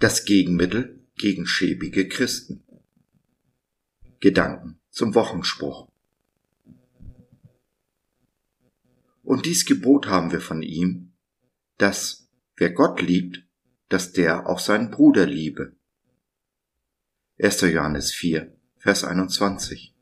Das Gegenmittel gegen schäbige Christen. Gedanken zum Wochenspruch. Und dies Gebot haben wir von ihm, dass wer Gott liebt, dass der auch seinen Bruder liebe. 1. Johannes 4, Vers 21.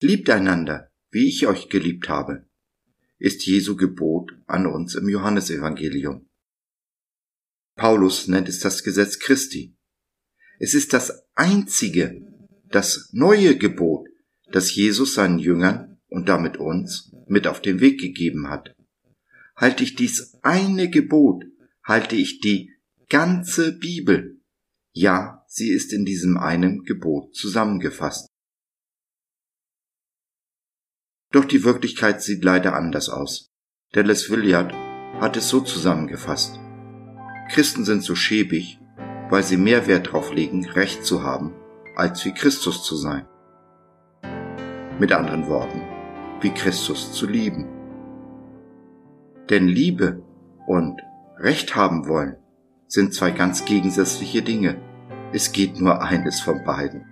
Liebt einander, wie ich euch geliebt habe, ist Jesu Gebot an uns im Johannesevangelium. Paulus nennt es das Gesetz Christi. Es ist das einzige, das neue Gebot, das Jesus seinen Jüngern und damit uns mit auf den Weg gegeben hat. Halte ich dies eine Gebot, halte ich die ganze Bibel. Ja, sie ist in diesem einen Gebot zusammengefasst. Doch die Wirklichkeit sieht leider anders aus. Dallas Willard hat es so zusammengefasst. Christen sind so schäbig, weil sie mehr Wert darauf legen, Recht zu haben, als wie Christus zu sein. Mit anderen Worten, wie Christus zu lieben. Denn Liebe und Recht haben wollen sind zwei ganz gegensätzliche Dinge. Es geht nur eines von beiden.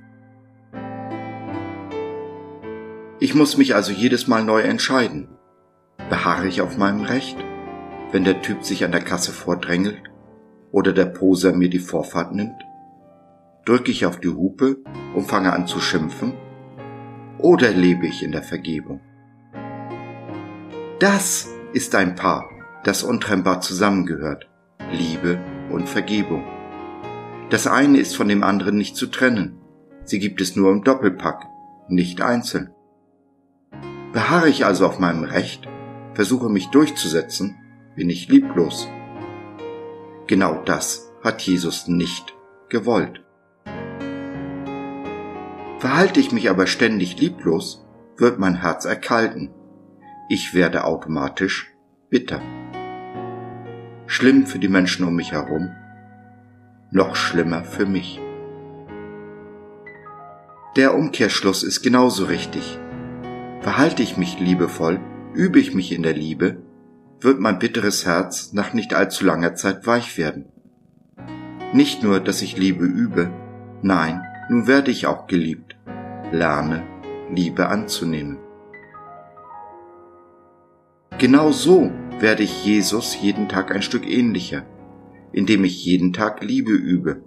Ich muss mich also jedes Mal neu entscheiden. Beharre ich auf meinem Recht, wenn der Typ sich an der Kasse vordrängelt oder der Poser mir die Vorfahrt nimmt? Drücke ich auf die Hupe und fange an zu schimpfen? Oder lebe ich in der Vergebung? Das ist ein Paar, das untrennbar zusammengehört. Liebe und Vergebung. Das eine ist von dem anderen nicht zu trennen. Sie gibt es nur im Doppelpack, nicht einzeln. Beharre ich also auf meinem Recht, versuche mich durchzusetzen, bin ich lieblos. Genau das hat Jesus nicht gewollt. Verhalte ich mich aber ständig lieblos, wird mein Herz erkalten. Ich werde automatisch bitter. Schlimm für die Menschen um mich herum, noch schlimmer für mich. Der Umkehrschluss ist genauso richtig. Verhalte ich mich liebevoll, übe ich mich in der Liebe, wird mein bitteres Herz nach nicht allzu langer Zeit weich werden. Nicht nur, dass ich Liebe übe, nein, nun werde ich auch geliebt. Lerne, Liebe anzunehmen. Genau so werde ich Jesus jeden Tag ein Stück ähnlicher, indem ich jeden Tag Liebe übe.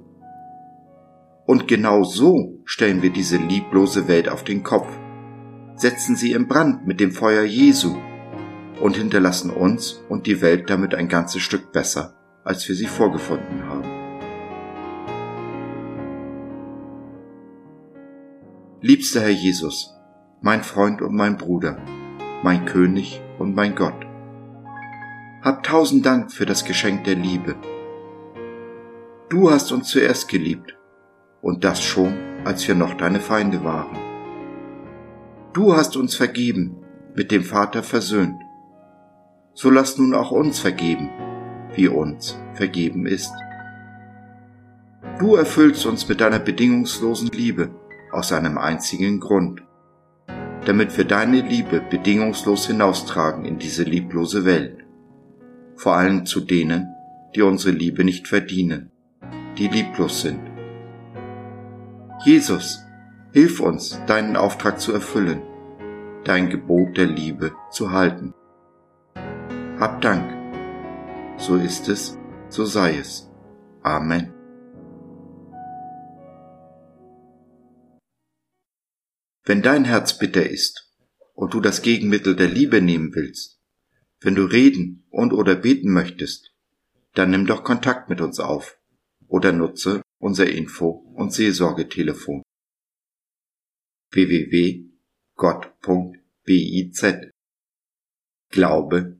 Und genau so stellen wir diese lieblose Welt auf den Kopf setzen sie in Brand mit dem Feuer Jesu und hinterlassen uns und die Welt damit ein ganzes Stück besser, als wir sie vorgefunden haben. Liebster Herr Jesus, mein Freund und mein Bruder, mein König und mein Gott, hab tausend Dank für das Geschenk der Liebe. Du hast uns zuerst geliebt, und das schon, als wir noch deine Feinde waren. Du hast uns vergeben, mit dem Vater versöhnt. So lass nun auch uns vergeben, wie uns vergeben ist. Du erfüllst uns mit deiner bedingungslosen Liebe aus einem einzigen Grund, damit wir deine Liebe bedingungslos hinaustragen in diese lieblose Welt, vor allem zu denen, die unsere Liebe nicht verdienen, die lieblos sind. Jesus, Hilf uns, deinen Auftrag zu erfüllen, dein Gebot der Liebe zu halten. Hab Dank. So ist es, so sei es. Amen. Wenn dein Herz bitter ist und du das Gegenmittel der Liebe nehmen willst, wenn du reden und oder beten möchtest, dann nimm doch Kontakt mit uns auf oder nutze unser Info- und Seelsorgetelefon www.gott.biz Glaube